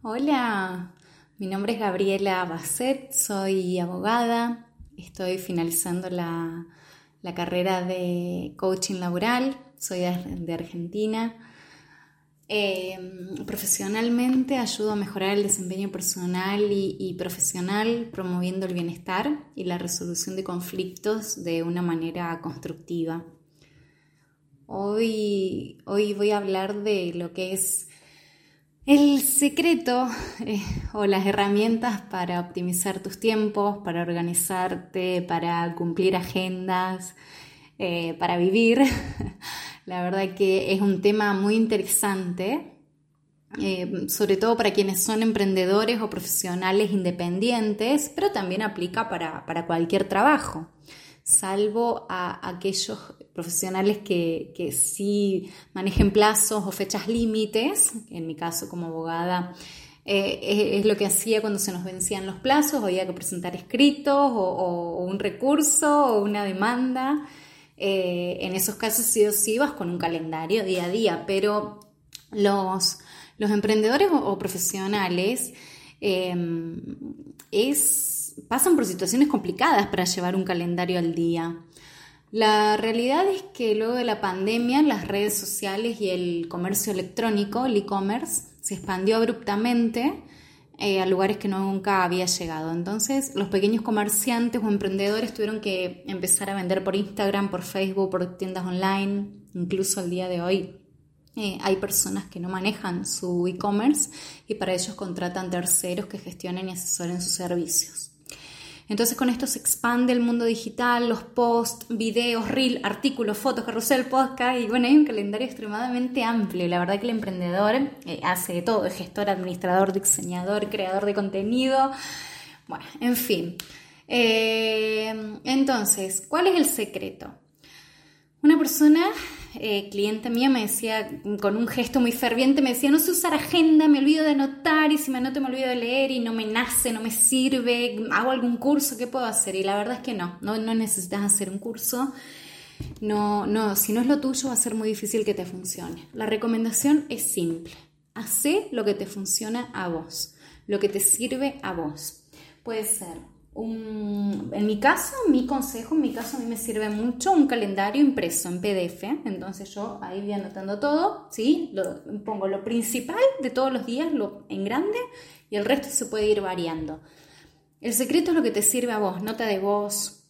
Hola, mi nombre es Gabriela Basset, soy abogada, estoy finalizando la, carrera de coaching laboral, soy de, Argentina. Em, profesionalmente ayudo a mejorar el desempeño personal y, profesional promoviendo el bienestar y la resolución de conflictos de una manera constructiva. Hoy, hoy voy a hablar de lo que es el secreto eh, o las herramientas para optimizar tus tiempos, para organizarte, para cumplir agendas, eh, para vivir. La verdad que es un tema muy interesante, eh, sobre todo para quienes son emprendedores o profesionales independientes, pero también aplica para, para cualquier trabajo salvo a aquellos profesionales que, que, sí manejen plazos o fechas límites, en mi caso como abogada eh, es, lo que hacía cuando se nos vencían los plazos, había que presentar escritos o, un recurso o una demanda. Eh, en esos casos sí o sí vas con un calendario día a día, pero los, los emprendedores o, profesionales es pasan por situaciones complicadas para llevar un calendario al día. La realidad es que luego de la pandemia las redes sociales y el comercio electrónico, el e-commerce, se expandió abruptamente eh, a lugares que nunca había llegado. Entonces los pequeños comerciantes o emprendedores tuvieron que empezar a vender por Instagram, por Facebook, por tiendas online, incluso al día de hoy. Eh, hay personas que no manejan su e-commerce y para ellos contratan terceros que gestionen y asesoren sus servicios. Entonces con esto se expande el mundo digital, los posts, videos, reel, artículos, fotos, carrusel, podcast y bueno, hay un calendario extremadamente amplio. La verdad que el emprendedor eh, hace de todo, es gestor, administrador, diseñador, creador de contenido, bueno, en fin. Eh, entonces, ¿cuál es el secreto? Una persona eh, cliente mía me decía, con un gesto muy ferviente, me decía, no sé usar agenda, me olvido de anotar y si me anoto me olvido de leer y no me nace, no me sirve, hago algún curso, ¿qué puedo hacer? Y la verdad es que no, no, no necesitas hacer un curso. No, no, si no es lo tuyo va a ser muy difícil que te funcione. La recomendación es simple. Hacé lo que te funciona a vos, lo que te sirve a vos. Puede ser en mi caso, mi consejo, en mi caso a mí me sirve mucho un calendario impreso en PDF, entonces yo ahí voy anotando todo, ¿sí? Pongo lo principal de todos los días lo, en grande y el resto se puede ir variando. El secreto es lo que te sirve a vos, nota de voz,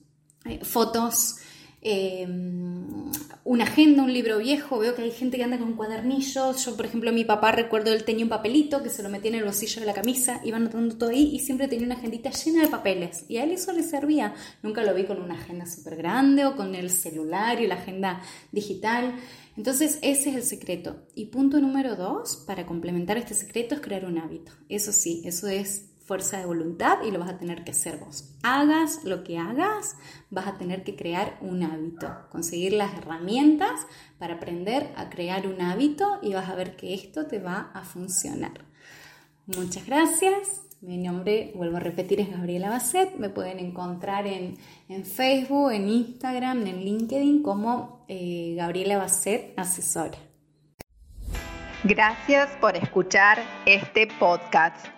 eh, fotos, Em, una agenda, un libro viejo, veo que hay gente que anda con cuadernillos, yo por ejemplo mi papá recuerdo él tenía un papelito que se lo metía en el bolsillo de la camisa, iba anotando todo ahí y siempre tenía una agendita llena de papeles. Y a él eso le servía, nunca lo vi con una agenda súper grande o con el celular y la agenda digital, entonces ese es el secreto. Y punto número dos, para complementar este secreto es crear un hábito, eso sí, eso es fuerza de voluntad y lo vas a tener que hacer vos. Hagas lo que hagas, vas a tener que crear un hábito, conseguir las herramientas para aprender a crear un hábito y vas a ver que esto te va a funcionar. Muchas gracias. Mi nombre, vuelvo a repetir, es Gabriela Basset. Me pueden encontrar en, Facebook, en Instagram, en LinkedIn como eh, Gabriela Basset, asesora. Gracias por escuchar este podcast.